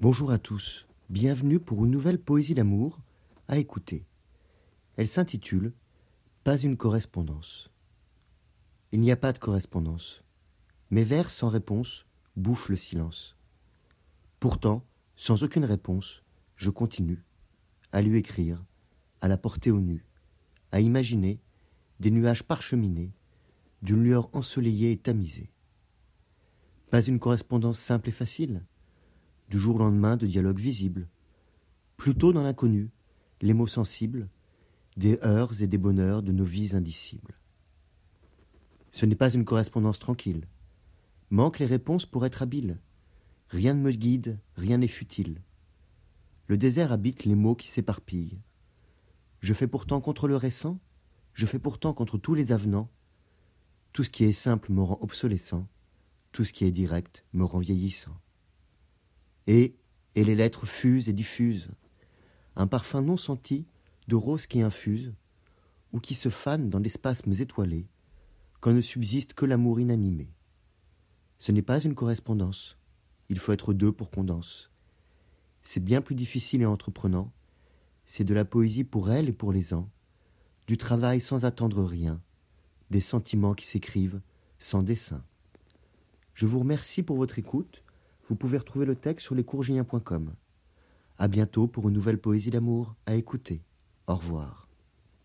Bonjour à tous, bienvenue pour une nouvelle poésie d'amour à écouter. Elle s'intitule Pas une correspondance. Il n'y a pas de correspondance. Mes vers sans réponse bouffent le silence. Pourtant, sans aucune réponse, je continue à lui écrire, à la porter au nu, à imaginer des nuages parcheminés, d'une lueur ensoleillée et tamisée. Pas une correspondance simple et facile, du jour au lendemain de dialogues visibles, plutôt dans l'inconnu, les mots sensibles, des heures et des bonheurs de nos vies indicibles. Ce n'est pas une correspondance tranquille. Manquent les réponses pour être habile. Rien ne me guide, rien n'est futile. Le désert habite les mots qui s'éparpillent. Je fais pourtant contre le récent, je fais pourtant contre tous les avenants. Tout ce qui est simple me rend obsolescent, tout ce qui est direct me rend vieillissant. Et, les lettres fusent et diffusent, un parfum non senti de rose qui infuse, ou qui se fane dans des spasmes étoilés, quand ne subsiste que l'amour inanimé. Ce n'est pas une correspondance, il faut être deux pour qu'on danse. C'est bien plus difficile et entreprenant, c'est de la poésie pour elle et pour les ans, du travail sans attendre rien, des sentiments qui s'écrivent sans dessin. Je vous remercie pour votre écoute. Vous pouvez retrouver le texte sur lescourgiens.com. À bientôt pour une nouvelle poésie d'amour à écouter. Au revoir.